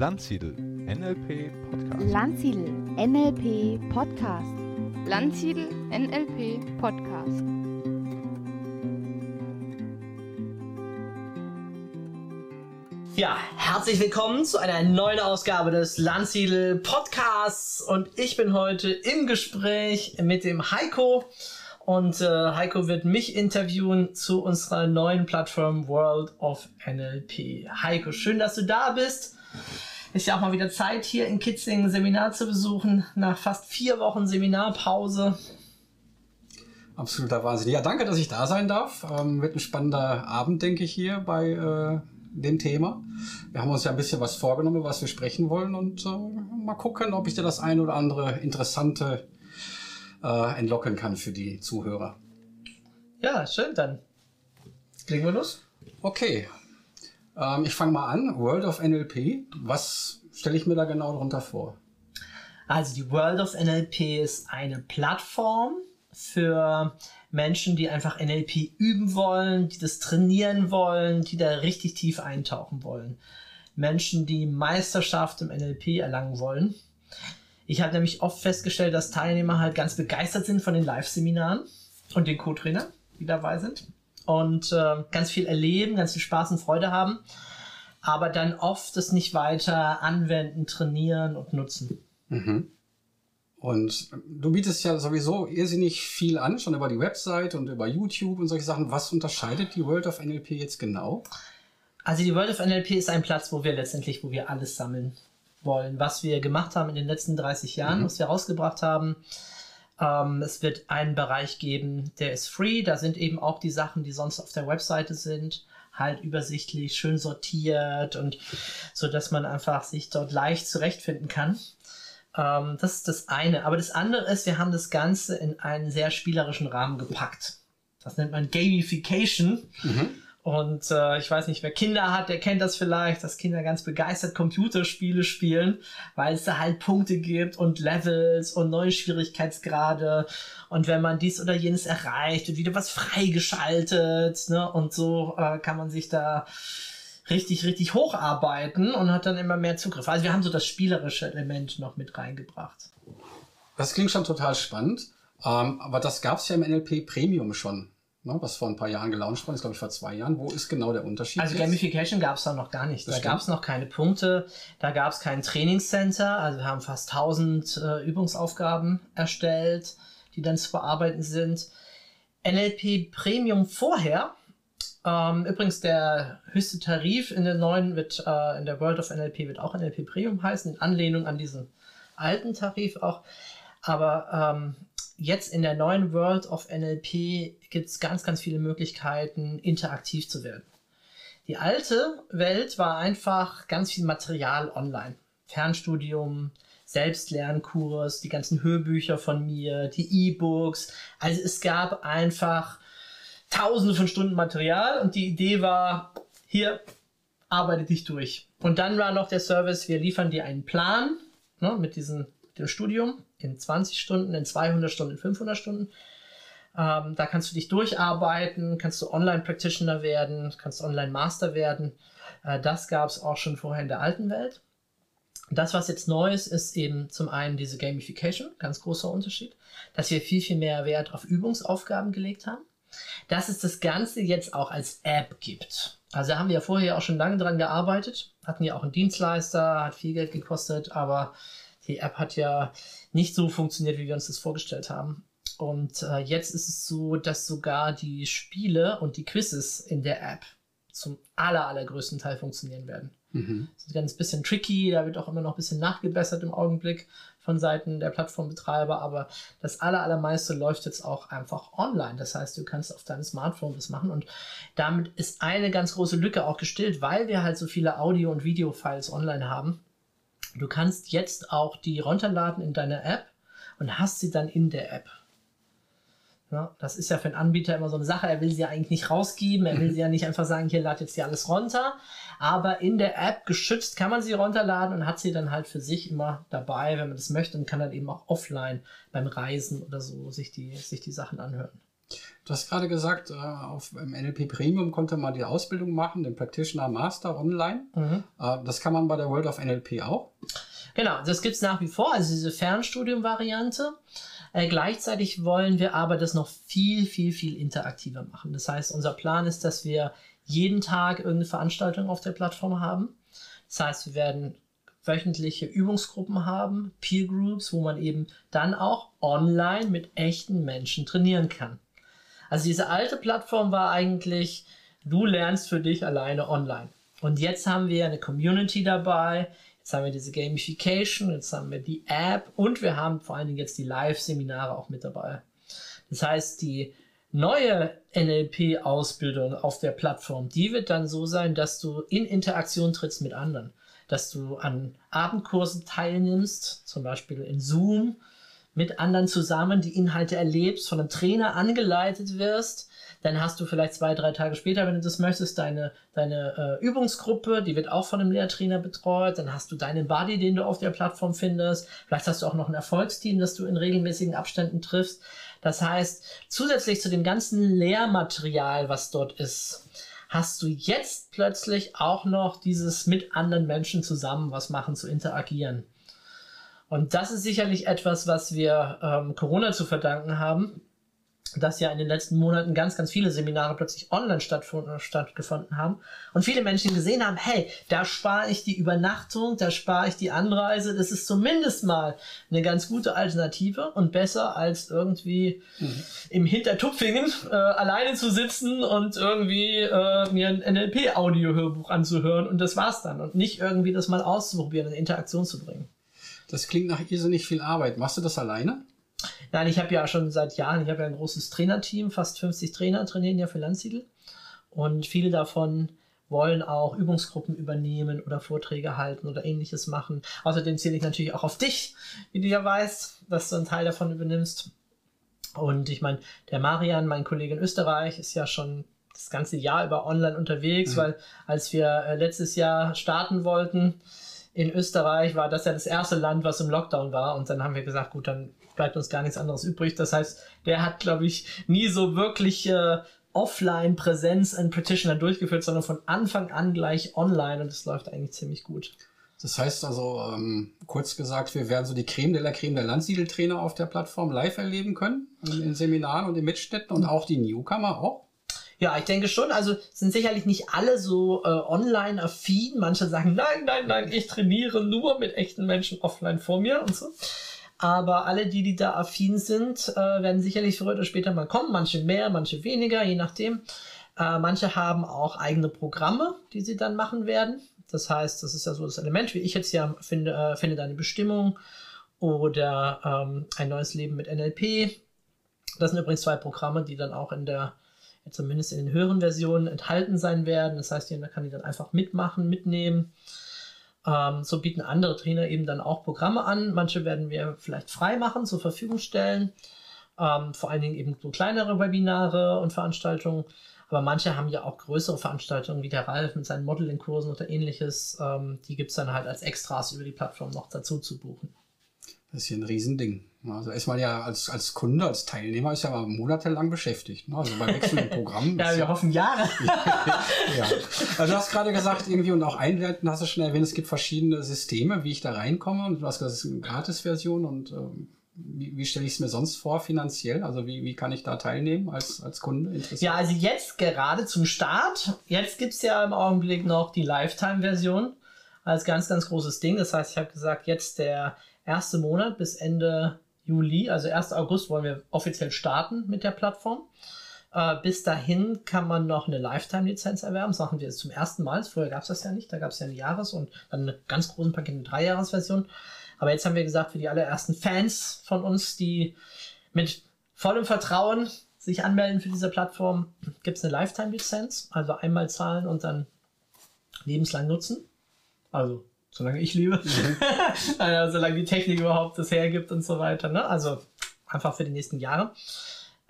Landsiedel NLP Podcast. Landsiedel NLP Podcast. Landsiedel NLP Podcast. Ja, herzlich willkommen zu einer neuen Ausgabe des Landsiedel Podcasts und ich bin heute im Gespräch mit dem Heiko und äh, Heiko wird mich interviewen zu unserer neuen Plattform World of NLP. Heiko, schön, dass du da bist. Ist ja auch mal wieder Zeit, hier in Kitzingen ein Seminar zu besuchen, nach fast vier Wochen Seminarpause. Absoluter Wahnsinn. Ja, danke, dass ich da sein darf. Ähm, wird ein spannender Abend, denke ich, hier bei äh, dem Thema. Wir haben uns ja ein bisschen was vorgenommen, was wir sprechen wollen und äh, mal gucken, ob ich dir das ein oder andere interessante äh, entlocken kann für die Zuhörer. Ja, schön, dann legen wir los. Okay, ähm, ich fange mal an. World of NLP. Was stelle ich mir da genau darunter vor? Also die World of NLP ist eine Plattform für Menschen, die einfach NLP üben wollen, die das trainieren wollen, die da richtig tief eintauchen wollen. Menschen, die Meisterschaft im NLP erlangen wollen. Ich habe nämlich oft festgestellt, dass Teilnehmer halt ganz begeistert sind von den Live-Seminaren und den Co-Trainer, die dabei sind. Und äh, ganz viel erleben, ganz viel Spaß und Freude haben, aber dann oft es nicht weiter anwenden, trainieren und nutzen. Mhm. Und du bietest ja sowieso irrsinnig viel an, schon über die Website und über YouTube und solche Sachen. Was unterscheidet die World of NLP jetzt genau? Also die World of NLP ist ein Platz, wo wir letztendlich, wo wir alles sammeln wollen, was wir gemacht haben in den letzten 30 Jahren, mhm. was wir rausgebracht haben. Ähm, es wird einen Bereich geben, der ist free. Da sind eben auch die Sachen, die sonst auf der Webseite sind, halt übersichtlich, schön sortiert und so, dass man einfach sich dort leicht zurechtfinden kann. Ähm, das ist das eine. Aber das andere ist, wir haben das Ganze in einen sehr spielerischen Rahmen gepackt. Das nennt man Gamification. Mhm. Und äh, ich weiß nicht, wer Kinder hat, der kennt das vielleicht, dass Kinder ganz begeistert Computerspiele spielen, weil es da halt Punkte gibt und Levels und neue Schwierigkeitsgrade. Und wenn man dies oder jenes erreicht, wird wieder was freigeschaltet. Ne? Und so äh, kann man sich da richtig, richtig hocharbeiten und hat dann immer mehr Zugriff. Also wir haben so das spielerische Element noch mit reingebracht. Das klingt schon total spannend. Ähm, aber das gab es ja im NLP Premium schon ne, was vor ein paar Jahren gelauncht worden ist, glaube ich vor zwei Jahren. Wo ist genau der Unterschied? Also jetzt? Gamification gab es da noch gar nicht. Das da gab es noch keine Punkte, da gab es kein Trainingscenter. Also wir haben fast 1000 äh, Übungsaufgaben erstellt, die dann zu bearbeiten sind. NLP Premium vorher. Ähm, übrigens der höchste Tarif in der neuen wird äh, in der World of NLP wird auch NLP Premium heißen, in Anlehnung an diesen alten Tarif auch. Aber ähm, jetzt in der neuen World of NLP gibt es ganz, ganz viele Möglichkeiten, interaktiv zu werden. Die alte Welt war einfach ganz viel Material online. Fernstudium, Selbstlernkurs, die ganzen Hörbücher von mir, die E-Books. Also es gab einfach tausende von Stunden Material und die Idee war, hier, arbeite dich durch. Und dann war noch der Service, wir liefern dir einen Plan ne, mit diesem dem Studium in 20 Stunden, in 200 Stunden, in 500 Stunden. Ähm, da kannst du dich durcharbeiten, kannst du Online-Practitioner werden, kannst Online-Master werden. Äh, das gab es auch schon vorher in der alten Welt. Das, was jetzt neu ist, ist eben zum einen diese Gamification, ganz großer Unterschied, dass wir viel, viel mehr Wert auf Übungsaufgaben gelegt haben. Dass es das Ganze jetzt auch als App gibt. Also da haben wir ja vorher auch schon lange dran gearbeitet, hatten ja auch einen Dienstleister, hat viel Geld gekostet, aber die App hat ja nicht so funktioniert, wie wir uns das vorgestellt haben. Und äh, jetzt ist es so, dass sogar die Spiele und die Quizzes in der App zum aller, allergrößten Teil funktionieren werden. Mhm. Das ist ganz bisschen tricky, da wird auch immer noch ein bisschen nachgebessert im Augenblick von Seiten der Plattformbetreiber, aber das aller, allermeiste läuft jetzt auch einfach online. Das heißt, du kannst auf deinem Smartphone das machen und damit ist eine ganz große Lücke auch gestillt, weil wir halt so viele Audio- und Video-Files online haben Du kannst jetzt auch die runterladen in deiner App und hast sie dann in der App. Ja, das ist ja für einen Anbieter immer so eine Sache. Er will sie ja eigentlich nicht rausgeben. Er will sie ja nicht einfach sagen, hier lad jetzt hier alles runter. Aber in der App geschützt kann man sie runterladen und hat sie dann halt für sich immer dabei, wenn man das möchte und kann dann eben auch offline beim Reisen oder so sich die, sich die Sachen anhören. Du hast gerade gesagt, äh, auf im NLP Premium konnte man die Ausbildung machen, den Practitioner Master online. Mhm. Äh, Das kann man bei der World of NLP auch. Genau, das gibt's nach wie vor, also diese Fernstudium-Variante. Äh, gleichzeitig wollen wir aber das noch viel, viel, viel interaktiver machen. Das heißt, unser Plan ist, dass wir jeden Tag irgendeine Veranstaltung auf der Plattform haben. Das heißt, wir werden wöchentliche Übungsgruppen haben, Peer Groups, wo man eben dann auch online mit echten Menschen trainieren kann. Also diese alte Plattform war eigentlich, du lernst für dich alleine online. Und jetzt haben wir eine Community dabei, jetzt haben wir diese Gamification, jetzt haben wir die App und wir haben vor allen Dingen jetzt die Live-Seminare auch mit dabei. Das heißt, die neue NLP-Ausbildung auf der Plattform, die wird dann so sein, dass du in Interaktion trittst mit anderen. Dass du an Abendkursen teilnimmst, zum Beispiel in Zoom, mit anderen zusammen die Inhalte erlebst, von einem Trainer angeleitet wirst. Dann hast du vielleicht zwei, drei Tage später, wenn du das möchtest, deine, deine äh, Übungsgruppe, die wird auch von einem Lehrtrainer betreut. Dann hast du deinen Buddy, den du auf der Plattform findest. Vielleicht hast du auch noch ein Erfolgsteam, das du in regelmäßigen Abständen triffst. Das heißt, zusätzlich zu dem ganzen Lehrmaterial, was dort ist, hast du jetzt plötzlich auch noch dieses mit anderen Menschen zusammen was machen, zu interagieren. Und das ist sicherlich etwas, was wir ähm, Corona zu verdanken haben, dass ja in den letzten Monaten ganz, ganz viele Seminare plötzlich online stattgefunden, stattgefunden haben und viele Menschen gesehen haben, hey, da spare ich die Übernachtung, da spare ich die Anreise, das ist zumindest mal eine ganz gute Alternative und besser als irgendwie Mhm. im Hintertupfingen äh, alleine zu sitzen und irgendwie äh, mir ein NLP-Audio-Hörbuch anzuhören und das war's dann und nicht irgendwie das mal auszuprobieren, in Interaktion zu bringen. Das klingt nach irrsinnig viel Arbeit. Machst du das alleine? Nein, ich habe ja schon seit Jahren, ich habe ja ein großes Trainerteam, fast 50 Trainer trainieren ja für Landsiedel. Und viele davon wollen auch Übungsgruppen übernehmen oder Vorträge halten oder ähnliches machen. Außerdem zähle ich natürlich auch auf dich, wie du ja weißt, dass du einen Teil davon übernimmst. Und ich meine, der Marian, mein Kollege in Österreich, ist ja schon das ganze Jahr über online unterwegs, Mhm. weil als wir äh, letztes Jahr starten wollten in Österreich, war das ja das erste Land, was im Lockdown war. Und dann haben wir gesagt, gut, dann bleibt uns gar nichts anderes übrig. Das heißt, der hat, glaube ich, nie so wirklich äh, Offline-Präsenz in Practitioner durchgeführt, sondern von Anfang an gleich online und es läuft eigentlich ziemlich gut. Das heißt also, ähm, kurz gesagt, wir werden so die Creme de la Creme der Landsiedeltrainer auf der Plattform live erleben können, in, in Seminaren und in Mitschnitten und auch die Newcomer auch. Ja, ich denke schon. Also sind sicherlich nicht alle so äh, online affin. Manche sagen, nein, nein, nein, ich trainiere nur mit echten Menschen offline vor mir und so. Aber alle, die, die da affin sind, äh, werden sicherlich früher oder später mal kommen. Manche mehr, manche weniger, je nachdem. Äh, manche haben auch eigene Programme, die sie dann machen werden. Das heißt, das ist ja so das Element, wie ich jetzt ja finde, äh, finde deine Bestimmung oder ähm, ein neues Leben mit NLP. Das sind übrigens zwei Programme, die dann auch in der zumindest in den höheren Versionen enthalten sein werden. Das heißt, jeder kann die dann einfach mitmachen, mitnehmen. Ähm, so bieten andere Trainer eben dann auch Programme an. Manche werden wir vielleicht frei machen, zur Verfügung stellen. Ähm, vor allen Dingen eben so kleinere Webinare und Veranstaltungen. Aber manche haben ja auch größere Veranstaltungen, wie der Ralf mit seinen Modeling-Kursen oder ähnliches. Ähm, die gibt es dann halt als Extras über die Plattform noch dazu zu buchen. Das ist hier ein Riesending. Also ist man ja als, als Kunde, als Teilnehmer ist ja mal monatelang beschäftigt. ne? Also bei wechselnden Programmen. Ja, wir hoffen Jahre. ja. Also du hast gerade gesagt, irgendwie und auch einleitend hast du schon erwähnt, es gibt verschiedene Systeme, wie ich da reinkomme. Und du hast gesagt, es ist eine Gratis-Version und ähm, wie, wie stelle ich es mir sonst vor finanziell? Also wie, wie kann ich da teilnehmen als, als Kunde? Interessiert? Ja, also jetzt gerade zum Start, jetzt gibt's ja im Augenblick noch die Lifetime-Version als ganz, ganz großes Ding. Das heißt, ich habe gesagt, jetzt der erste Monat bis Ende Juli, also 1. August wollen wir offiziell starten mit der Plattform. Äh, bis dahin kann man noch eine Lifetime-Lizenz erwerben. Das machen wir jetzt zum ersten Mal. Früher gab es das ja nicht. Da gab es ja eine Jahres- und dann eine ganz großen Paket, eine Dreijahresversion. Aber jetzt haben wir gesagt, für die allerersten Fans von uns, die mit vollem Vertrauen sich anmelden für diese Plattform, gibt es eine Lifetime-Lizenz. Also einmal zahlen und dann lebenslang nutzen. Also solange ich lebe. also, solange die Technik überhaupt das hergibt und so weiter. Ne? Also einfach für die nächsten Jahre.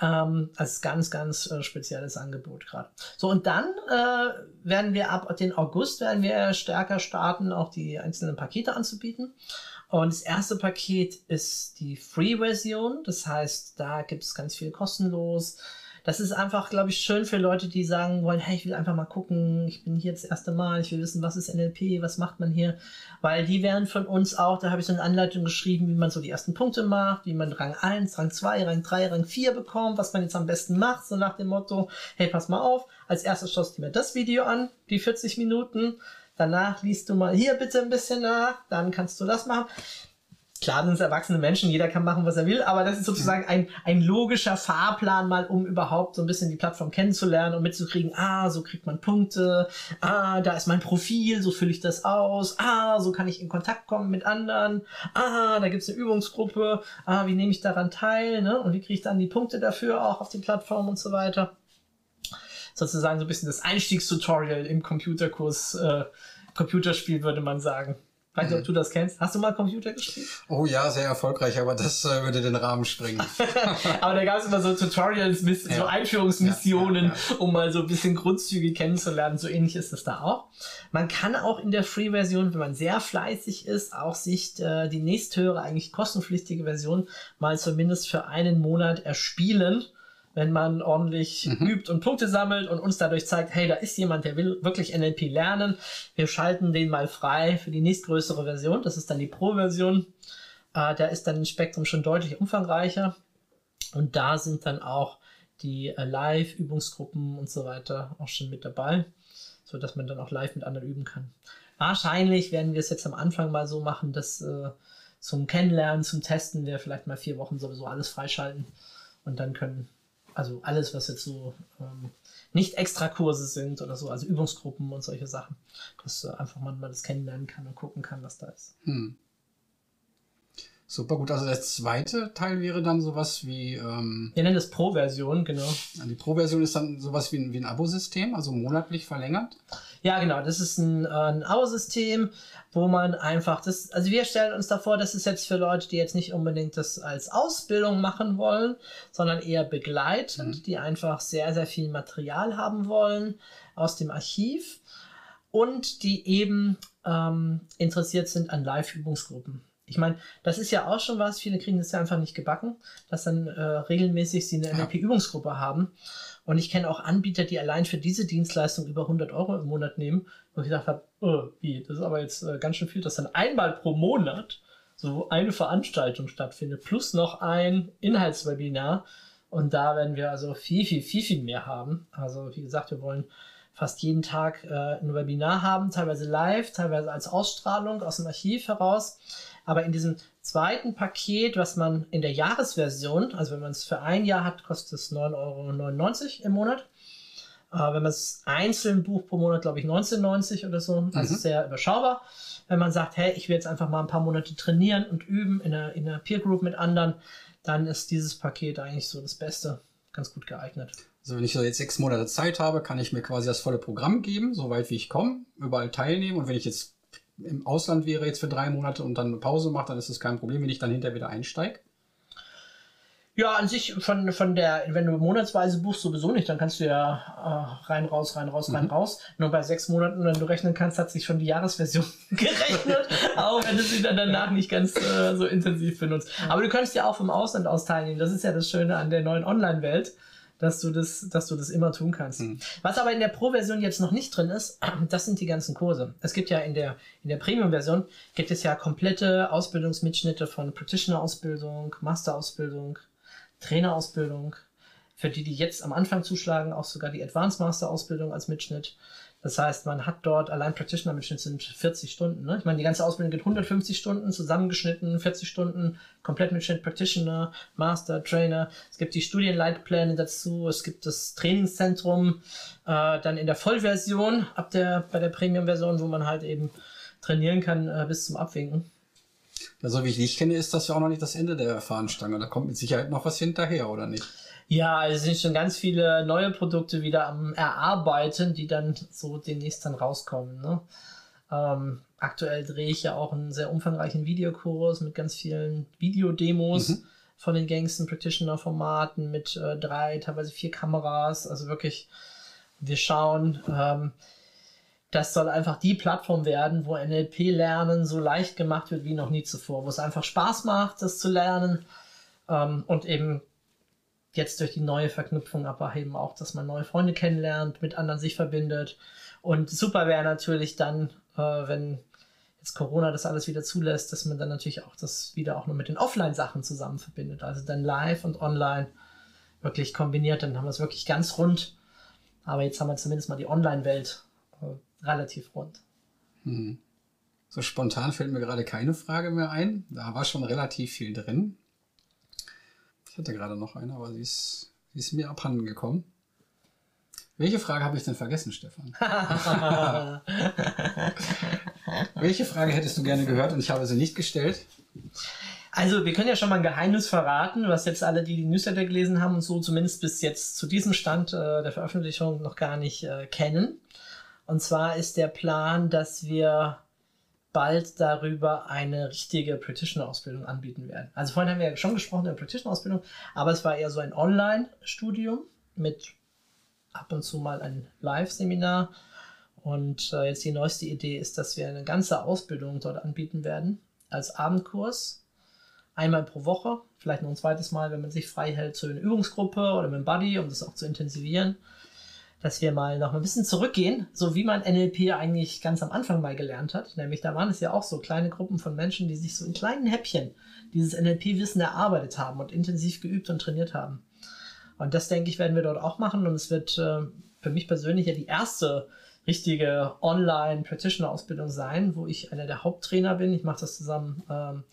Ähm, als ganz, ganz äh, spezielles Angebot gerade. So, und dann äh, werden wir ab den August werden wir stärker starten, auch die einzelnen Pakete anzubieten. Und das erste Paket ist die Free-Version. Das heißt, da gibt es ganz viel kostenlos. Das ist einfach, glaube ich, schön für Leute, die sagen wollen, hey, ich will einfach mal gucken, ich bin hier das erste Mal, ich will wissen, was ist NLP, was macht man hier, weil die werden von uns auch, da habe ich so eine Anleitung geschrieben, wie man so die ersten Punkte macht, wie man Rang 1, Rang 2, Rang 3, Rang 4 bekommt, was man jetzt am besten macht, so nach dem Motto, hey, pass mal auf, als erstes schaust du mir das Video an, die 40 Minuten, danach liest du mal hier bitte ein bisschen nach, dann kannst du das machen. Klar sind es erwachsene Menschen, jeder kann machen, was er will, aber das ist sozusagen ein, ein logischer Fahrplan mal, um überhaupt so ein bisschen die Plattform kennenzulernen und mitzukriegen, ah, so kriegt man Punkte, ah, da ist mein Profil, so fülle ich das aus, ah, so kann ich in Kontakt kommen mit anderen, ah, da gibt's eine Übungsgruppe, ah, wie nehme ich daran teil, ne? Und wie kriege ich dann die Punkte dafür auch auf die Plattform und so weiter. Sozusagen so ein bisschen das Einstiegstutorial im Computerkurs, äh, Computerspiel, würde man sagen. Weiß nicht, ob du das kennst. Hast du mal Computer gespielt? Oh ja, sehr erfolgreich, aber das äh, würde den Rahmen sprengen. aber da gab es immer so Tutorials, Ja. so Einführungsmissionen, Ja, ja, um mal so ein bisschen Grundzüge kennenzulernen. So ähnlich ist das da auch. Man kann auch in der Free-Version, wenn man sehr fleißig ist, auch sich äh, die nächsthöhere, eigentlich kostenpflichtige Version mal zumindest für einen Monat erspielen wenn man ordentlich Mhm. übt und Punkte sammelt und uns dadurch zeigt, hey, da ist jemand, der will wirklich NLP lernen. Wir schalten den mal frei für die nächstgrößere Version. Das ist dann die Pro-Version. Äh, da ist dann das Spektrum schon deutlich umfangreicher. Und da sind dann auch die äh, Live-Übungsgruppen und so weiter auch schon mit dabei, so dass man dann auch live mit anderen üben kann. Wahrscheinlich werden wir es jetzt am Anfang mal so machen, dass äh, zum Kennenlernen, zum Testen wir vielleicht mal vier Wochen sowieso alles freischalten und dann können also alles, was jetzt so ähm, nicht extra Kurse sind oder so, also Übungsgruppen und solche Sachen, dass äh, einfach man mal das kennenlernen kann und gucken kann, was da ist. Hm. Super gut. Also der zweite Teil wäre dann sowas wie, ähm, Wir nennen das Pro-Version, genau. die Pro-Version ist dann sowas wie ein, wie ein Abo-System, also monatlich verlängert. Ja, genau. Das ist ein, äh, ein Abo-System, wo man einfach das, also wir stellen uns davor, das ist jetzt für Leute, die jetzt nicht unbedingt das als Ausbildung machen wollen, sondern eher begleitend, die einfach sehr, sehr viel Material haben wollen aus dem Archiv und die eben ähm, interessiert sind an Live-Übungsgruppen. Ich meine, das ist ja auch schon was, viele kriegen das ja einfach nicht gebacken, dass dann äh, regelmäßig sie eine. NLP-Übungsgruppe haben. Und ich kenne auch Anbieter, die allein für diese Dienstleistung über 100 Euro im Monat nehmen, wo ich gedacht habe, oh, wie, das ist aber jetzt äh, ganz schön viel, dass dann einmal pro Monat so eine Veranstaltung stattfindet, plus noch ein Inhaltswebinar. Und da werden wir also viel, viel, viel, viel mehr haben. Also wie gesagt, wir wollen fast jeden Tag äh, ein Webinar haben, teilweise live, teilweise als Ausstrahlung aus dem Archiv heraus. Aber in diesem zweiten Paket, was man in der Jahresversion, also wenn man es für ein Jahr hat, kostet es 9,99 Euro im Monat. Äh, wenn man es einzeln bucht pro Monat, glaube ich 19,90 oder so. Also Mhm. sehr überschaubar. Wenn man sagt, hey, ich will jetzt einfach mal ein paar Monate trainieren und üben in einer, in einer Peer Group mit anderen, dann ist dieses Paket eigentlich so das Beste. Ganz gut geeignet. Also wenn ich so jetzt sechs Monate Zeit habe, kann ich mir quasi das volle Programm geben, so weit wie ich komme, überall teilnehmen. Und wenn ich jetzt im Ausland wäre jetzt für drei Monate und dann eine Pause mache, dann ist das kein Problem, wenn ich dann hinterher wieder einsteige. Ja, an sich von, von der, wenn du monatsweise buchst, sowieso nicht, dann kannst du ja äh, rein, raus, rein, raus, rein, Mhm. raus. Nur bei sechs Monaten, wenn du rechnen kannst, hat sich schon die Jahresversion gerechnet, auch wenn du sie dann danach nicht ganz äh, so intensiv benutzt. Aber du kannst ja auch vom Ausland aus teilnehmen. Das ist ja das Schöne an der neuen Online-Welt, dass du das, dass du das immer tun kannst. Mhm. Was aber in der Pro-Version jetzt noch nicht drin ist, das sind die ganzen Kurse. Es gibt ja in der, in der Premium-Version gibt es ja komplette Ausbildungsmitschnitte von Practitioner-Ausbildung, Master-Ausbildung, Trainerausbildung, für die, die jetzt am Anfang zuschlagen, auch sogar die Advanced Master Ausbildung als Mitschnitt. Das heißt, man hat dort allein Practitioner Mitschnitt sind 40 Stunden. Ne? Ich meine, die ganze Ausbildung geht 150 Stunden, zusammengeschnitten, 40 Stunden, komplett Mitschnitt Practitioner, Master, Trainer. Es gibt die Studienleitpläne dazu, es gibt das Trainingszentrum, äh, dann in der Vollversion, ab der, bei der Premium-Version, wo man halt eben trainieren kann äh, bis zum Abwinken. Ja, so wie ich dich kenne, ist das ja auch noch nicht das Ende der Fahnenstange. Da kommt mit Sicherheit noch was hinterher, oder nicht? Ja, also es sind schon ganz viele neue Produkte wieder am Erarbeiten, die dann so demnächst dann rauskommen. Ne? Ähm, aktuell drehe ich ja auch einen sehr umfangreichen Videokurs mit ganz vielen Videodemos Mhm. von den gängigsten Practitioner-Formaten mit äh, drei, teilweise vier Kameras. Also wirklich, wir schauen. Ähm, das soll einfach die Plattform werden, wo NLP-Lernen so leicht gemacht wird wie noch nie zuvor, wo es einfach Spaß macht, das zu lernen ähm, und eben jetzt durch die neue Verknüpfung aber eben auch, dass man neue Freunde kennenlernt, mit anderen sich verbindet. Und super wäre natürlich dann, äh, wenn jetzt Corona das alles wieder zulässt, dass man dann natürlich auch das wieder auch nur mit den Offline-Sachen zusammen verbindet. Also dann live und online wirklich kombiniert, dann haben wir es wirklich ganz rund. Aber jetzt haben wir zumindest mal die Online-Welt äh, relativ rund. Hm. So spontan fällt mir gerade keine Frage mehr ein. Da war schon relativ viel drin. Hatte gerade noch eine, aber sie ist, sie ist mir abhanden gekommen. Welche Frage habe ich denn vergessen, Stefan? Welche Frage hättest du gerne gehört und ich habe sie nicht gestellt? Also, wir können ja schon mal ein Geheimnis verraten, was jetzt alle, die die Newsletter gelesen haben und so zumindest bis jetzt zu diesem Stand äh, der Veröffentlichung noch gar nicht äh, kennen. Und zwar ist der Plan, dass wir bald darüber eine richtige Practitioner-Ausbildung anbieten werden. Also vorhin haben wir ja schon gesprochen über Practitioner-Ausbildung, aber es war eher so ein Online-Studium mit ab und zu mal ein Live-Seminar. Und äh, jetzt die neueste Idee ist, dass wir eine ganze Ausbildung dort anbieten werden als Abendkurs einmal pro Woche, vielleicht noch ein zweites Mal, wenn man sich frei hält, zu einer Übungsgruppe oder mit dem Buddy, um das auch zu intensivieren, dass wir mal noch ein bisschen zurückgehen, so wie man NLP eigentlich ganz am Anfang mal gelernt hat. Nämlich da waren es ja auch so kleine Gruppen von Menschen, die sich so in kleinen Häppchen dieses NLP-Wissen erarbeitet haben und intensiv geübt und trainiert haben. Und das, denke ich, werden wir dort auch machen. Und es wird äh, für mich persönlich ja die erste richtige Online-Practitioner-Ausbildung sein, wo ich einer der Haupttrainer bin. Ich mache das zusammen ähm,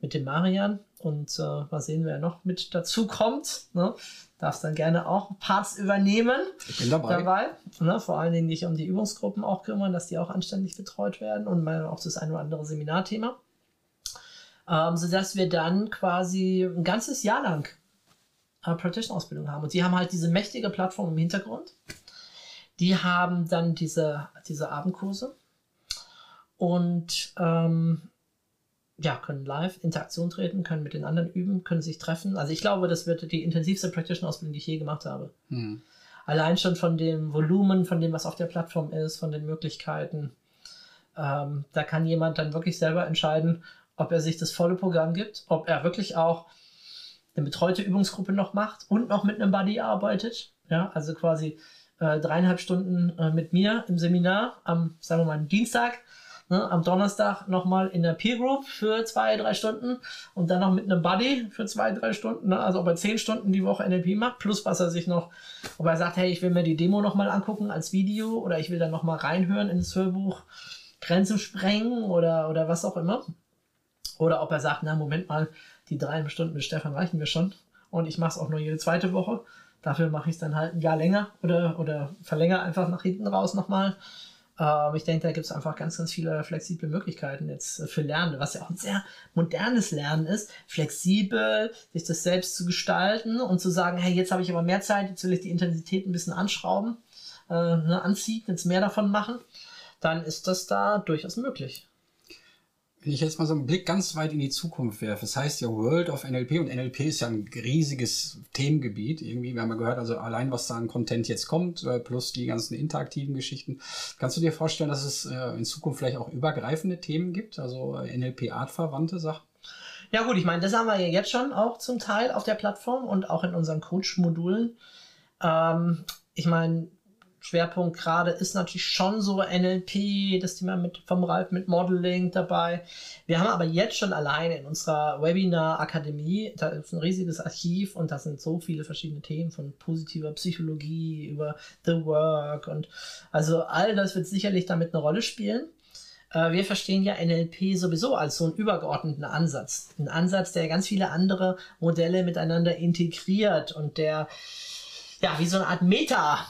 mit dem Marian und äh, mal sehen, wer noch mit dazu kommt. Ne? Darfst dann gerne auch Parts übernehmen. Ich bin dabei. dabei ne? Vor allen Dingen dich um die Übungsgruppen auch kümmern, dass die auch anständig betreut werden und mal auch das ein oder andere Seminarthema. Ähm, sodass wir dann quasi ein ganzes Jahr lang äh, Practitioner-Ausbildung haben. Und sie haben halt diese mächtige Plattform im Hintergrund. Die haben dann diese, diese Abendkurse und ähm, ja, können live Interaktion treten, können mit den anderen üben, können sich treffen. Also ich glaube, das wird die intensivste Practitioner-Ausbildung, die ich je gemacht habe. Hm. Allein schon von dem Volumen, von dem, was auf der Plattform ist, von den Möglichkeiten. Ähm, da kann jemand dann wirklich selber entscheiden, ob er sich das volle Programm gibt, ob er wirklich auch eine betreute Übungsgruppe noch macht und noch mit einem Buddy arbeitet. Ja, also quasi äh, dreieinhalb Stunden äh, mit mir im Seminar am, sagen wir mal, Dienstag Ne, am Donnerstag nochmal in der Peer Group für zwei, drei Stunden und dann noch mit einem Buddy für zwei, drei Stunden. Ne? Also ob er zehn Stunden die Woche NLP macht, plus was er sich noch, ob er sagt, hey, ich will mir die Demo nochmal angucken als Video oder ich will dann nochmal reinhören ins Hörbuch, Grenzen sprengen oder, oder was auch immer. Oder ob er sagt, na Moment mal, die drei Stunden mit Stefan reichen mir schon und ich mache es auch nur jede zweite Woche. Dafür mache ich es dann halt ein Jahr länger oder, oder verlängere einfach nach hinten raus nochmal. Ähm, ich denke, da gibt es einfach ganz, ganz viele flexible Möglichkeiten jetzt äh, für Lernen, was ja auch ein sehr modernes Lernen ist, flexibel, sich das selbst zu gestalten und zu sagen, hey, jetzt habe ich aber mehr Zeit, jetzt will ich die Intensität ein bisschen anschrauben, äh, ne, anziehen, jetzt mehr davon machen, dann ist das da durchaus möglich. Wenn ich jetzt mal so einen Blick ganz weit in die Zukunft werfe, das heißt ja World of NLP und NLP ist ja ein riesiges Themengebiet. Irgendwie, wir haben ja gehört, also allein was da an Content jetzt kommt, äh, plus die ganzen interaktiven Geschichten. Kannst du dir vorstellen, dass es äh, in Zukunft vielleicht auch übergreifende Themen gibt, also äh, NLP-artverwandte Sachen? Ja gut, ich meine, das haben wir ja jetzt schon auch zum Teil auf der Plattform und auch in unseren Coach-Modulen. Ähm, ich meine, Schwerpunkt gerade ist natürlich schon so NLP, das Thema mit, vom Ralf mit Modeling dabei. Wir haben aber jetzt schon alleine in unserer Webinar-Akademie, da ist ein riesiges Archiv und da sind so viele verschiedene Themen von positiver Psychologie über The Work und also all das wird sicherlich damit eine Rolle spielen. Äh, wir verstehen ja NLP sowieso als so einen übergeordneten Ansatz. Ein Ansatz, der ganz viele andere Modelle miteinander integriert und der ja wie so eine Art Meta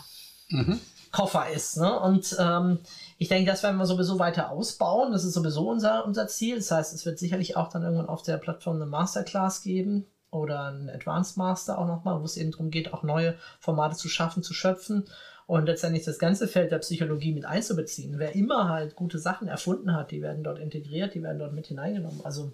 mhm. Koffer ist. Ne? Und ähm, ich denke, das werden wir sowieso weiter ausbauen. Das ist sowieso unser, unser Ziel. Das heißt, es wird sicherlich auch dann irgendwann auf der Plattform eine Masterclass geben oder ein Advanced Master auch nochmal, wo es eben darum geht, auch neue Formate zu schaffen, zu schöpfen und letztendlich das ganze Feld der Psychologie mit einzubeziehen. Wer immer halt gute Sachen erfunden hat, die werden dort integriert, die werden dort mit hineingenommen. Also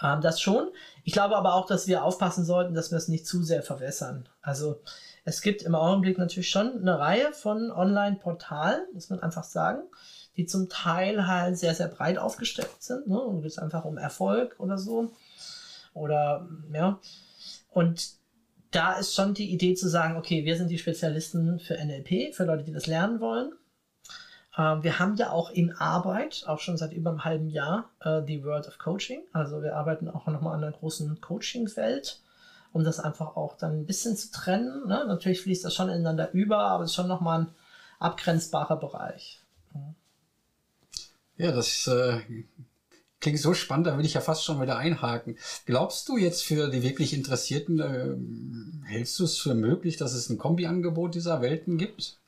ähm, das schon. Ich glaube aber auch, dass wir aufpassen sollten, dass wir es nicht zu sehr verwässern. Also es gibt im Augenblick natürlich schon eine Reihe von Online-Portalen, muss man einfach sagen, die zum Teil halt sehr, sehr breit aufgestellt sind. Ne? Geht es einfach um Erfolg oder so. Oder, ja. Und da ist schon die Idee zu sagen, okay, wir sind die Spezialisten für NLP, für Leute, die das lernen wollen. Ähm, wir haben ja auch in Arbeit, auch schon seit über einem halben Jahr, äh, die World of Coaching. Also wir arbeiten auch nochmal an einer großen Coaching-Welt, um das einfach auch dann ein bisschen zu trennen. Ne? Natürlich fließt das schon ineinander über, aber es ist schon nochmal ein abgrenzbarer Bereich. Ja, das äh, klingt so spannend, da will ich ja fast schon wieder einhaken. Glaubst du jetzt für die wirklich Interessierten, äh, hältst du es für möglich, dass es ein Kombiangebot dieser Welten gibt?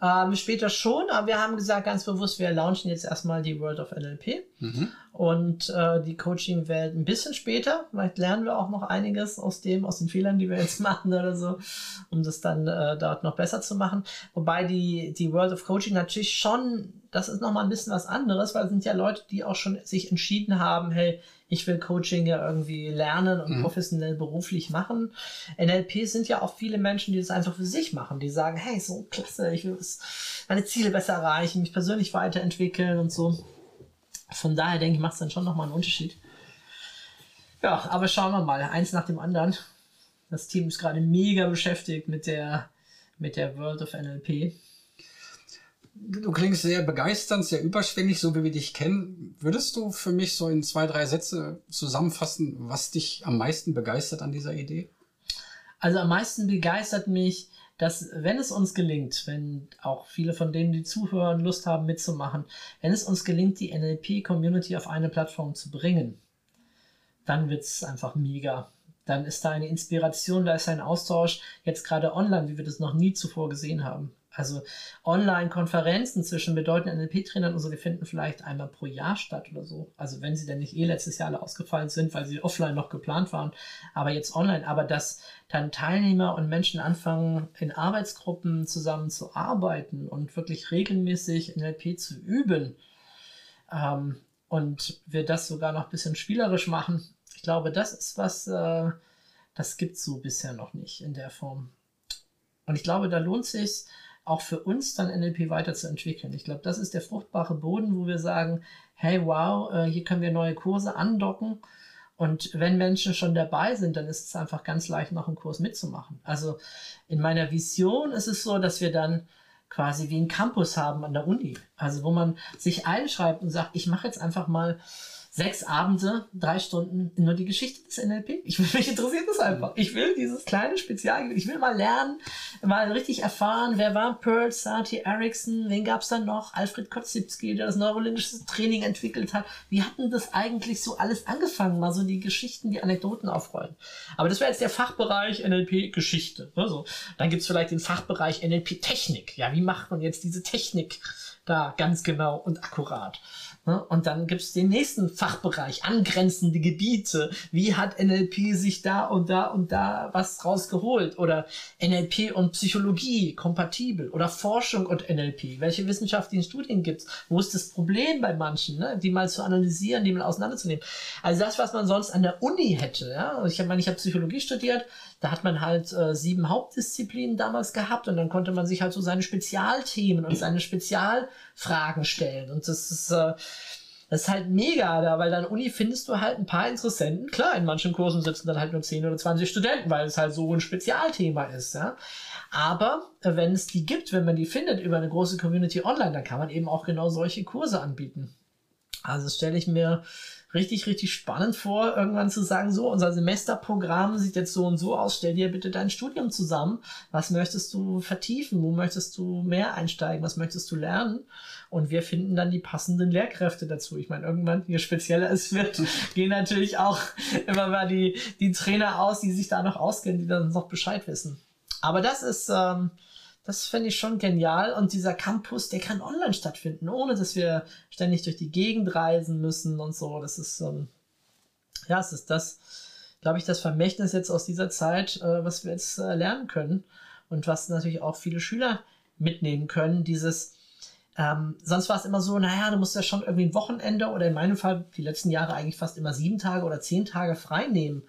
Ähm, später schon, aber wir haben gesagt ganz bewusst, wir launchen jetzt erstmal die World of NLP mhm. und äh, die Coaching-Welt ein bisschen später. Vielleicht lernen wir auch noch einiges aus dem, aus den Fehlern, die wir jetzt machen oder so, um das dann äh, dort noch besser zu machen. Wobei die, die World of Coaching natürlich schon, das ist nochmal ein bisschen was anderes, weil es sind ja Leute, die auch schon sich entschieden haben, hey, ich will Coaching ja irgendwie lernen und mhm. professionell beruflich machen. NLP sind ja auch viele Menschen, die das einfach für sich machen, die sagen, hey, so klasse, ich will meine Ziele besser erreichen, mich persönlich weiterentwickeln und so. Von daher denke ich, macht es dann schon nochmal einen Unterschied. Ja, aber schauen wir mal, eins nach dem anderen. Das Team ist gerade mega beschäftigt mit der, mit der World of NLP. Du klingst sehr begeisternd, sehr überschwänglich, so wie wir dich kennen. Würdest du für mich so in zwei, drei Sätze zusammenfassen, was dich am meisten begeistert an dieser Idee? Also am meisten begeistert mich, dass wenn es uns gelingt, wenn auch viele von denen, die zuhören, Lust haben mitzumachen, wenn es uns gelingt, die NLP-Community auf eine Plattform zu bringen, dann wird es einfach mega. Dann ist da eine Inspiration, da ist ein Austausch, jetzt gerade online, wie wir das noch nie zuvor gesehen haben. Also Online-Konferenzen zwischen bedeutenden NLP-Trainern und so, die finden vielleicht einmal pro Jahr statt oder so. Also wenn sie denn nicht eh letztes Jahr alle ausgefallen sind, weil sie offline noch geplant waren, aber jetzt online. Aber dass dann Teilnehmer und Menschen anfangen, in Arbeitsgruppen zusammen zu arbeiten und wirklich regelmäßig NLP zu üben ähm, und wir das sogar noch ein bisschen spielerisch machen, ich glaube, das ist was, äh, das gibt es so bisher noch nicht in der Form. Und ich glaube, da lohnt sich auch für uns dann NLP weiterzuentwickeln. Ich glaube, das ist der fruchtbare Boden, wo wir sagen, hey, wow, äh, hier können wir neue Kurse andocken. Und wenn Menschen schon dabei sind, dann ist es einfach ganz leicht, noch einen Kurs mitzumachen. Also in meiner Vision ist es so, dass wir dann quasi wie einen Campus haben an der Uni. Also wo man sich einschreibt und sagt, ich mache jetzt einfach mal sechs Abende, drei Stunden nur die Geschichte des NLP. Ich mich interessiert das einfach. Ich will dieses kleine Spezial, ich will mal lernen, mal richtig erfahren, wer war Pearl, Sati, Erickson, wen gab es dann noch? Alfred Kotzybski, der das neurolingische Training entwickelt hat. Wie hatten das eigentlich so alles angefangen? Mal so die Geschichten, die Anekdoten aufrollen. Aber das wäre jetzt der Fachbereich NLP Geschichte. Also, dann gibt es vielleicht den Fachbereich NLP Technik. Ja, wie macht man jetzt diese Technik da ganz genau und akkurat? Ne? Und dann gibt es den nächsten Fachbereich, angrenzende Gebiete. Wie hat NLP sich da und da und da was rausgeholt? Oder NLP und Psychologie kompatibel? Oder Forschung und NLP? Welche wissenschaftlichen Studien gibt es? Wo ist das Problem bei manchen? Ne? Die mal zu analysieren, die mal auseinanderzunehmen. Also das, was man sonst an der Uni hätte. Ja? Ich meine, ich habe Psychologie studiert. Da hat man halt äh, sieben Hauptdisziplinen damals gehabt und dann konnte man sich halt so seine Spezialthemen und seine Spezialfragen stellen. Und das ist, äh, das ist halt mega da, weil an Uni findest du halt ein paar Interessenten. Klar, in manchen Kursen sitzen dann halt nur 10 oder 20 Studenten, weil es halt so ein Spezialthema ist, ja. Aber äh, wenn es die gibt, wenn man die findet über eine große Community online, dann kann man eben auch genau solche Kurse anbieten. Also stelle ich mir richtig, richtig spannend vor, irgendwann zu sagen, so, unser Semesterprogramm sieht jetzt so und so aus, stell dir bitte dein Studium zusammen. Was möchtest du vertiefen? Wo möchtest du mehr einsteigen? Was möchtest du lernen? Und wir finden dann die passenden Lehrkräfte dazu. Ich meine, irgendwann, je spezieller es wird, gehen natürlich auch immer mal die, die Trainer aus, die sich da noch auskennen, die dann noch Bescheid wissen. Aber das ist, ähm, das fände ich schon genial. Und dieser Campus, der kann online stattfinden, ohne dass wir ständig durch die Gegend reisen müssen und so. Das ist, ähm, ja, es ist das, glaube ich, das Vermächtnis jetzt aus dieser Zeit, äh, was wir jetzt äh, lernen können. Und was natürlich auch viele Schüler mitnehmen können. Dieses, ähm, sonst war es immer so, naja, du musst ja schon irgendwie ein Wochenende oder in meinem Fall die letzten Jahre eigentlich fast immer sieben Tage oder zehn Tage frei nehmen,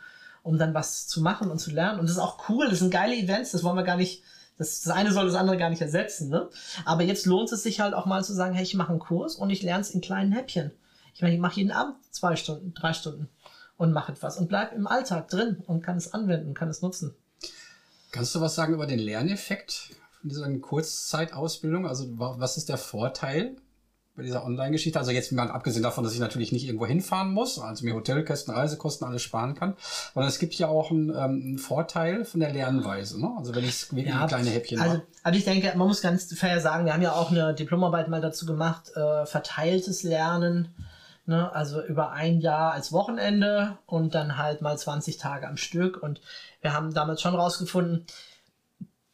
um dann was zu machen und zu lernen. Und das ist auch cool, das sind geile Events, das wollen wir gar nicht das, das eine soll das andere gar nicht ersetzen, ne? Aber jetzt lohnt es sich halt auch mal zu sagen, hey, ich mache einen Kurs und ich lerne es in kleinen Häppchen. Ich meine, ich mache jeden Abend zwei Stunden, drei Stunden und mache etwas und bleib im Alltag drin und kann es anwenden, kann es nutzen. Kannst du was sagen über den Lerneffekt von dieser Kurzzeitausbildung? Also was ist der Vorteil bei dieser Online-Geschichte. Also jetzt mal abgesehen davon, dass ich natürlich nicht irgendwo hinfahren muss, also mir Hotelkosten, Reisekosten alles sparen kann, sondern es gibt ja auch einen, ähm, einen Vorteil von der Lernweise. Ne? Also wenn ich wirklich ja, kleine Häppchen also, also ich denke, man muss ganz fair sagen, wir haben ja auch eine Diplomarbeit mal dazu gemacht, äh, verteiltes Lernen. Ne? Also über ein Jahr als Wochenende und dann halt mal 20 Tage am Stück. Und wir haben damals schon rausgefunden,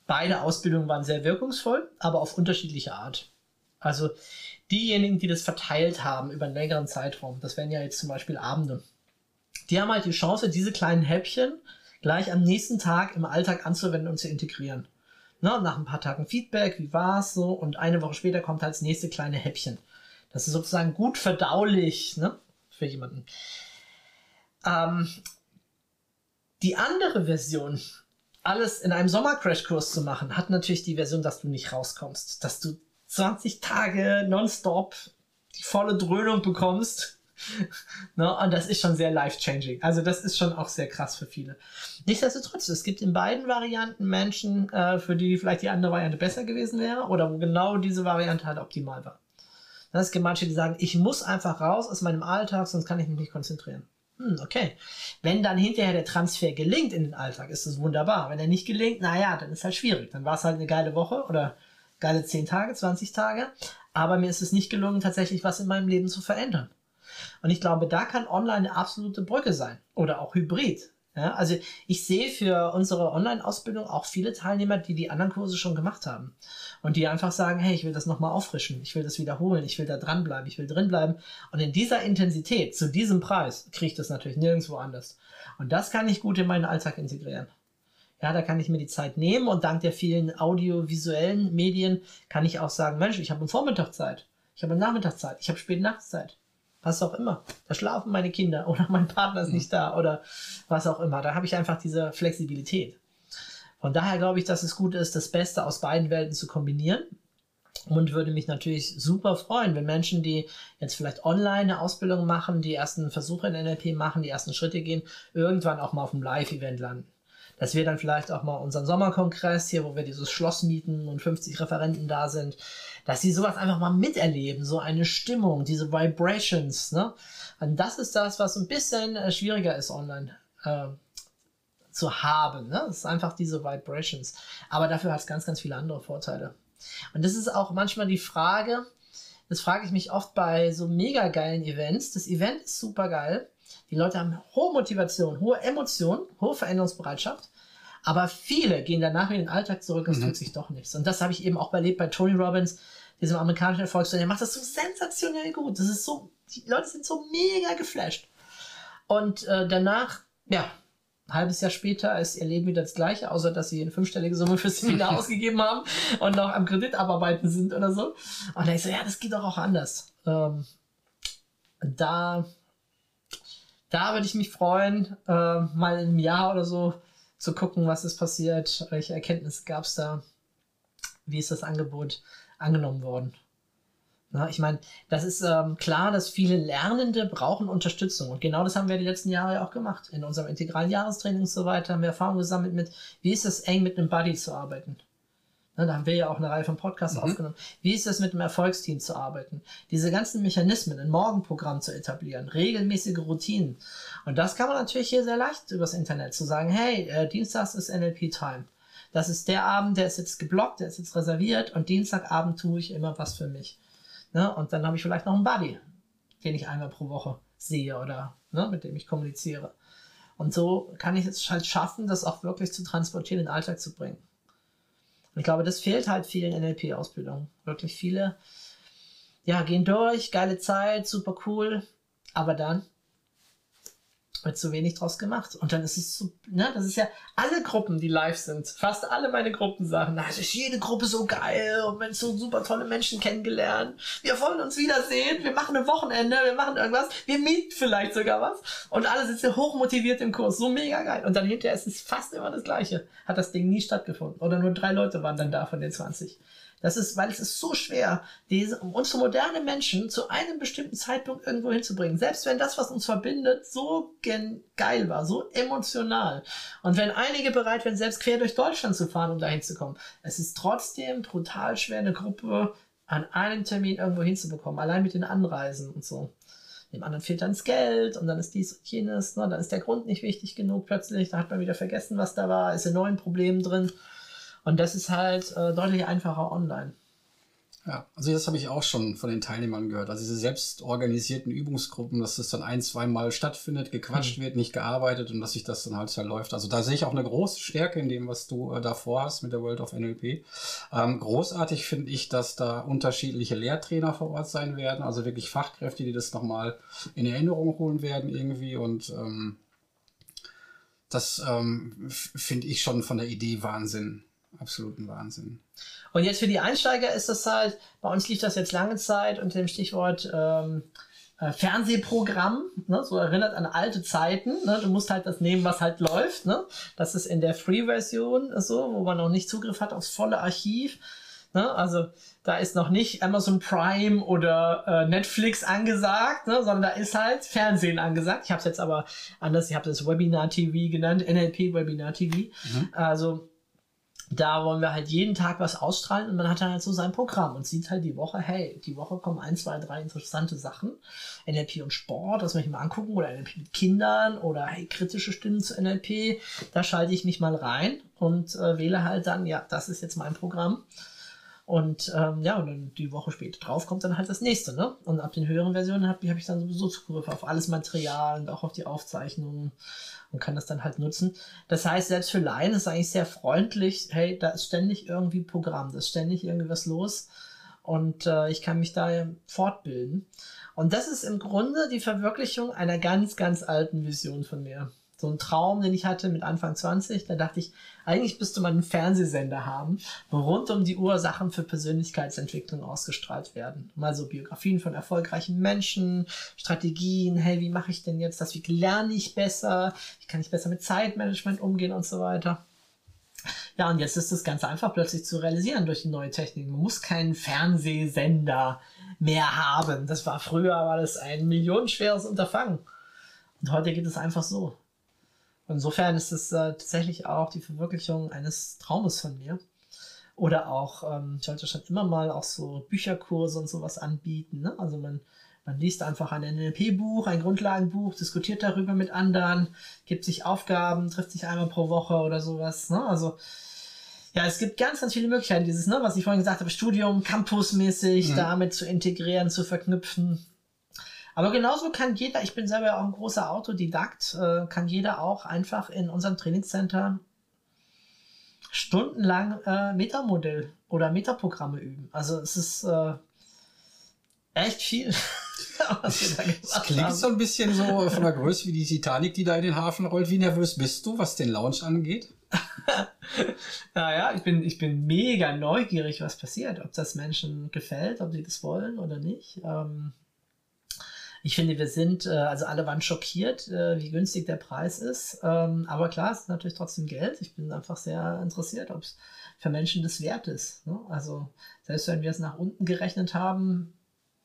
beide Ausbildungen waren sehr wirkungsvoll, aber auf unterschiedliche Art. Also diejenigen, die das verteilt haben über einen längeren Zeitraum, das wären ja jetzt zum Beispiel Abende, die haben halt die Chance, diese kleinen Häppchen gleich am nächsten Tag im Alltag anzuwenden und zu integrieren. Na, nach ein paar Tagen Feedback, wie war es so, und eine Woche später kommt halt das nächste kleine Häppchen. Das ist sozusagen gut verdaulich ne, für jemanden. Ähm, die andere Version, alles in einem Sommercrashkurs zu machen, hat natürlich die Version, dass du nicht rauskommst, dass du 20 Tage nonstop die volle Dröhnung bekommst. no, und das ist schon sehr life-changing. Also das ist schon auch sehr krass für viele. Nichtsdestotrotz, es gibt in beiden Varianten Menschen, äh, für die vielleicht die andere Variante besser gewesen wäre oder wo genau diese Variante halt optimal war. Das gibt manche, die sagen, ich muss einfach raus aus meinem Alltag, sonst kann ich mich nicht konzentrieren. Hm, okay. Wenn dann hinterher der Transfer gelingt in den Alltag, ist es wunderbar. Wenn er nicht gelingt, naja, dann ist halt schwierig. Dann war es halt eine geile Woche oder geile 10 Tage, 20 Tage, aber mir ist es nicht gelungen, tatsächlich was in meinem Leben zu verändern. Und ich glaube, da kann online eine absolute Brücke sein oder auch Hybrid. Ja, also ich sehe für unsere Online-Ausbildung auch viele Teilnehmer, die die anderen Kurse schon gemacht haben und die einfach sagen, hey, ich will das nochmal auffrischen, ich will das wiederholen, ich will da dranbleiben, ich will drinbleiben. Und in dieser Intensität, zu diesem Preis, kriege ich das natürlich nirgendwo anders. Und das kann ich gut in meinen Alltag integrieren. Ja, da kann ich mir die Zeit nehmen und dank der vielen audiovisuellen Medien kann ich auch sagen, Mensch, ich habe am Vormittag Zeit, ich habe am Nachmittag Zeit, ich habe spät Nachtszeit. Was auch immer. Da schlafen meine Kinder oder mein Partner ist nicht da oder was auch immer. Da habe ich einfach diese Flexibilität. Von daher glaube ich, dass es gut ist, das Beste aus beiden Welten zu kombinieren. Und würde mich natürlich super freuen, wenn Menschen, die jetzt vielleicht online eine Ausbildung machen, die ersten Versuche in NLP machen, die ersten Schritte gehen, irgendwann auch mal auf einem Live-Event landen dass wir dann vielleicht auch mal unseren Sommerkongress hier, wo wir dieses Schloss mieten und 50 Referenten da sind, dass sie sowas einfach mal miterleben, so eine Stimmung, diese Vibrations, ne? Und das ist das, was ein bisschen äh, schwieriger ist online äh, zu haben, ne? Das ist einfach diese Vibrations. Aber dafür hat es ganz, ganz viele andere Vorteile. Und das ist auch manchmal die Frage, das frage ich mich oft bei so mega geilen Events. Das Event ist super geil. Die Leute haben hohe Motivation, hohe Emotionen, hohe Veränderungsbereitschaft. Aber viele gehen danach in den Alltag zurück und es mhm. tut sich doch nichts. Und das habe ich eben auch erlebt bei Tony Robbins, diesem amerikanischen Erfolgssänger. Der macht das so sensationell gut. Das ist so, die Leute sind so mega geflasht. Und äh, danach, ja, ein halbes Jahr später ist ihr Leben wieder das gleiche, außer dass sie eine fünfstellige Summe fürs Seminar ausgegeben haben und noch am Kredit abarbeiten sind oder so. Und dann ich so, ja, das geht doch auch anders. Ähm, da da würde ich mich freuen, äh, mal einem Jahr oder so zu gucken, was ist passiert, welche Erkenntnisse gab es da, wie ist das Angebot angenommen worden. Na, ich meine, das ist ähm, klar, dass viele Lernende brauchen Unterstützung. Und genau das haben wir die letzten Jahre ja auch gemacht. In unserem integralen Jahrestraining und so weiter haben wir Erfahrung gesammelt mit, wie ist es eng mit einem Buddy zu arbeiten. Ne, da haben wir ja auch eine Reihe von Podcasts mhm. aufgenommen. Wie ist es mit einem Erfolgsteam zu arbeiten? Diese ganzen Mechanismen, ein Morgenprogramm zu etablieren, regelmäßige Routinen. Und das kann man natürlich hier sehr leicht übers Internet zu sagen, hey, äh, Dienstags ist NLP Time. Das ist der Abend, der ist jetzt geblockt, der ist jetzt reserviert und Dienstagabend tue ich immer was für mich. Ne? Und dann habe ich vielleicht noch einen Buddy, den ich einmal pro Woche sehe oder ne, mit dem ich kommuniziere. Und so kann ich es halt schaffen, das auch wirklich zu transportieren, in den Alltag zu bringen. Und ich glaube, das fehlt halt vielen NLP-Ausbildungen. Wirklich viele, ja, gehen durch, geile Zeit, super cool, aber dann wird zu wenig draus gemacht. Und dann ist es so, ne, das ist ja alle Gruppen, die live sind. Fast alle meine Gruppen sagen, na, ist jede Gruppe so geil und man so super tolle Menschen kennengelernt. Wir wollen uns wiedersehen, wir machen ein Wochenende, wir machen irgendwas, wir mieten vielleicht sogar was. Und alle sitzen hochmotiviert im Kurs, so mega geil. Und dann hinterher ist es fast immer das Gleiche. Hat das Ding nie stattgefunden. Oder nur drei Leute waren dann da von den 20. Das ist, weil es ist so schwer, diese, unsere moderne Menschen zu einem bestimmten Zeitpunkt irgendwo hinzubringen. Selbst wenn das, was uns verbindet, so geil war, so emotional. Und wenn einige bereit wären, selbst quer durch Deutschland zu fahren, um dahin zu kommen, es ist trotzdem brutal schwer, eine Gruppe an einem Termin irgendwo hinzubekommen. Allein mit den Anreisen und so. Dem anderen fehlt dann das Geld und dann ist dies und jenes, ne? dann ist der Grund nicht wichtig genug plötzlich, da hat man wieder vergessen, was da war, ist in neuen Problemen drin. Und das ist halt äh, deutlich einfacher online. Ja, also das habe ich auch schon von den Teilnehmern gehört. Also diese selbstorganisierten Übungsgruppen, dass das dann ein, zweimal stattfindet, gequatscht mhm. wird, nicht gearbeitet und dass sich das dann halt verläuft. Also da sehe ich auch eine große Stärke in dem, was du äh, davor hast mit der World of NLP. Ähm, großartig finde ich, dass da unterschiedliche Lehrtrainer vor Ort sein werden, also wirklich Fachkräfte, die das nochmal in Erinnerung holen werden irgendwie und ähm, das ähm, finde ich schon von der Idee Wahnsinn absoluten Wahnsinn. Und jetzt für die Einsteiger ist das halt, bei uns lief das jetzt lange Zeit unter dem Stichwort ähm, äh, Fernsehprogramm, ne, so erinnert an alte Zeiten. Ne, du musst halt das nehmen, was halt läuft. Ne? Das ist in der Free-Version so, wo man noch nicht Zugriff hat aufs volle Archiv. Ne? Also da ist noch nicht Amazon Prime oder äh, Netflix angesagt, ne? sondern da ist halt Fernsehen angesagt. Ich habe es jetzt aber anders, ich habe das Webinar TV genannt, NLP Webinar TV. Mhm. Also da wollen wir halt jeden Tag was ausstrahlen und man hat dann halt so sein Programm und sieht halt die Woche, hey, die Woche kommen ein, zwei, drei interessante Sachen. NLP und Sport, das möchte ich mal angucken oder NLP mit Kindern oder hey, kritische Stimmen zu NLP. Da schalte ich mich mal rein und äh, wähle halt dann, ja, das ist jetzt mein Programm. Und ähm, ja, und dann die Woche später drauf kommt dann halt das nächste, ne? Und ab den höheren Versionen habe hab ich dann sowieso Zugriff auf alles Material und auch auf die Aufzeichnungen und kann das dann halt nutzen. Das heißt, selbst für Laien ist eigentlich sehr freundlich, hey, da ist ständig irgendwie Programm, da ist ständig irgendwas los und äh, ich kann mich da fortbilden. Und das ist im Grunde die Verwirklichung einer ganz, ganz alten Vision von mir so ein Traum, den ich hatte mit Anfang 20. Da dachte ich, eigentlich müsste man einen Fernsehsender haben, wo rund um die Uhr Sachen für Persönlichkeitsentwicklung ausgestrahlt werden. Mal so Biografien von erfolgreichen Menschen, Strategien, hey, wie mache ich denn jetzt das? Wie lerne ich besser? Wie kann ich besser mit Zeitmanagement umgehen und so weiter. Ja, und jetzt ist das Ganze einfach plötzlich zu realisieren durch die neue Technik. Man muss keinen Fernsehsender mehr haben. Das war früher, war das ein millionenschweres Unterfangen. Und heute geht es einfach so. Insofern ist es äh, tatsächlich auch die Verwirklichung eines Traumes von mir. Oder auch, ähm, ich wollte schon immer mal auch so Bücherkurse und sowas anbieten. Ne? Also man, man liest einfach ein NLP-Buch, ein Grundlagenbuch, diskutiert darüber mit anderen, gibt sich Aufgaben, trifft sich einmal pro Woche oder sowas. Ne? Also ja, es gibt ganz, ganz viele Möglichkeiten, dieses, ne, was ich vorhin gesagt habe, Studium, Campusmäßig, mhm. damit zu integrieren, zu verknüpfen. Aber genauso kann jeder, ich bin selber auch ein großer Autodidakt, äh, kann jeder auch einfach in unserem Trainingscenter stundenlang äh, Metamodell oder Metaprogramme üben. Also es ist äh, echt viel. was das klingt haben. so ein bisschen so von der Größe wie die Titanic, die da in den Hafen rollt. Wie nervös bist du, was den Launch angeht? naja, ich bin, ich bin mega neugierig, was passiert. Ob das Menschen gefällt, ob sie das wollen oder nicht. Ähm, ich finde, wir sind, äh, also alle waren schockiert, äh, wie günstig der Preis ist. Ähm, aber klar, es ist natürlich trotzdem Geld. Ich bin einfach sehr interessiert, ob es für Menschen das wert ist. Ne? Also selbst wenn wir es nach unten gerechnet haben,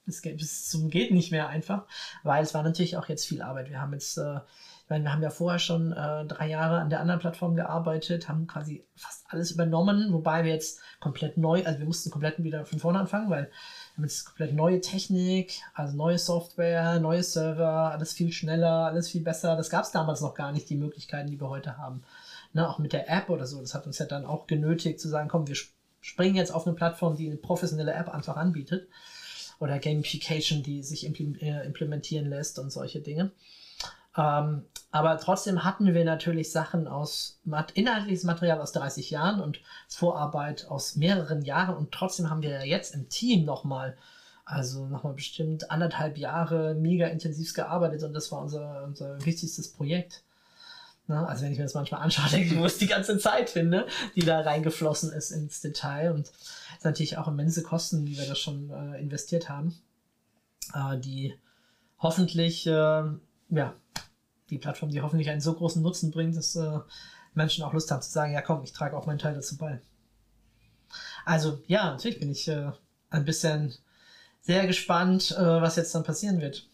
es geht zum geht nicht mehr einfach, weil es war natürlich auch jetzt viel Arbeit. Wir haben jetzt, äh, ich meine, wir haben ja vorher schon drei Jahre an der anderen Plattform gearbeitet, haben quasi fast alles übernommen, wobei wir jetzt komplett neu, also wir mussten komplett wieder von vorne anfangen, weil haben jetzt komplett neue Technik, also neue Software, neue Server, alles viel schneller, alles viel besser. Das gab es damals noch gar nicht, die Möglichkeiten, die wir heute haben. Ne, auch mit der App oder so. Das hat uns ja dann auch genötigt zu sagen, komm, wir springen jetzt auf eine Plattform, die eine professionelle App einfach anbietet. Oder Gamification, die sich äh, implementieren lässt und solche Dinge. Ähm, aber trotzdem hatten wir natürlich Sachen aus inhaltliches Material aus 30 Jahren und Vorarbeit aus mehreren Jahren und trotzdem haben wir jetzt im Team nochmal, also nochmal bestimmt anderthalb Jahre mega intensiv gearbeitet und das war unser, unser wichtigstes Projekt. Na, also wenn ich mir das manchmal anschaue, denke ich, wo ist die ganze Zeit finde, die da reingeflossen ist ins Detail und sind natürlich auch immense Kosten, die wir da schon äh, investiert haben, äh, die hoffentlich äh, ja, die Plattform, die hoffentlich einen so großen Nutzen bringt, dass äh, Menschen auch Lust haben zu sagen, ja komm, ich trage auch meinen Teil dazu bei. Also ja, natürlich bin ich äh, ein bisschen sehr gespannt, äh, was jetzt dann passieren wird.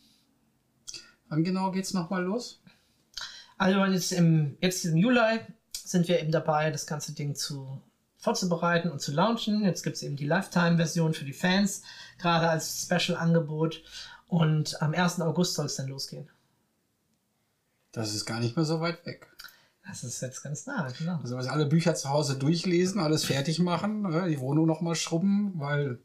Wann genau geht's nochmal los? Also jetzt im, jetzt im Juli sind wir eben dabei, das ganze Ding zu vorzubereiten und zu launchen. Jetzt gibt es eben die Lifetime-Version für die Fans, gerade als Special-Angebot. Und am 1. August soll es dann losgehen. Das ist gar nicht mehr so weit weg. Das ist jetzt ganz nah, genau. Also alle Bücher zu Hause durchlesen, alles fertig machen, ne, die Wohnung nochmal schrubben, weil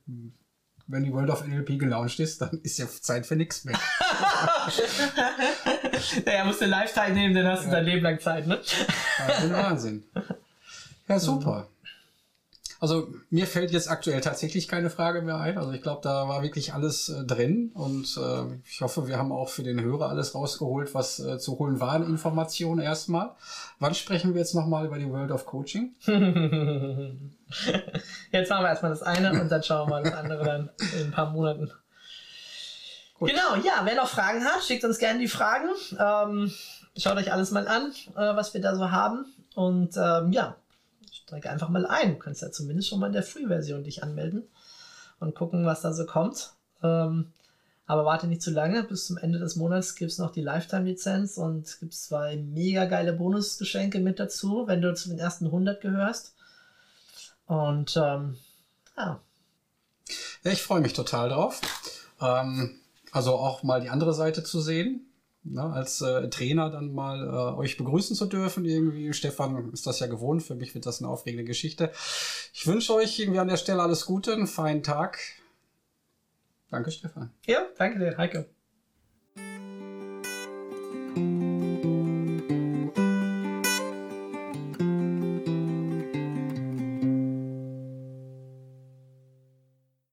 wenn die World of NLP gelauncht ist, dann ist ja Zeit für nichts mehr. naja, musst du live teilnehmen, dann hast du Ja. dein Leben lang Zeit, ne? Wahnsinn, Wahnsinn. Ja, super. Also mir fällt jetzt aktuell tatsächlich keine Frage mehr ein. Also ich glaube, da war wirklich alles äh, drin und äh, ich hoffe, wir haben auch für den Hörer alles rausgeholt, was äh, zu holen war an Informationen erstmal. Wann sprechen wir jetzt nochmal über die World of Coaching? Jetzt machen wir erstmal das eine und dann schauen wir mal das andere dann in ein paar Monaten. Gut. Genau, ja, wer noch Fragen hat, schickt uns gerne die Fragen. Ähm, schaut euch alles mal an, äh, was wir da so haben. Und ähm, ja, steig einfach mal ein. Du kannst ja zumindest schon mal in der Free-Version dich anmelden und gucken, was da so kommt. Ähm, aber warte nicht zu lange. Bis zum Ende des Monats gibt es noch die Lifetime-Lizenz und gibt zwei mega geile Bonusgeschenke mit dazu, wenn du zu den ersten 100 gehörst. Und ähm, ja, Ja, ich freue mich total drauf. Ähm, also auch mal die andere Seite zu sehen. Ne, als äh, Trainer dann mal äh, euch begrüßen zu dürfen. Irgendwie, Stefan ist das ja gewohnt. Für mich wird das eine aufregende Geschichte. Ich wünsche euch irgendwie an der Stelle alles Gute, einen feinen Tag. Danke, Stefan. ja danke dir, Heike.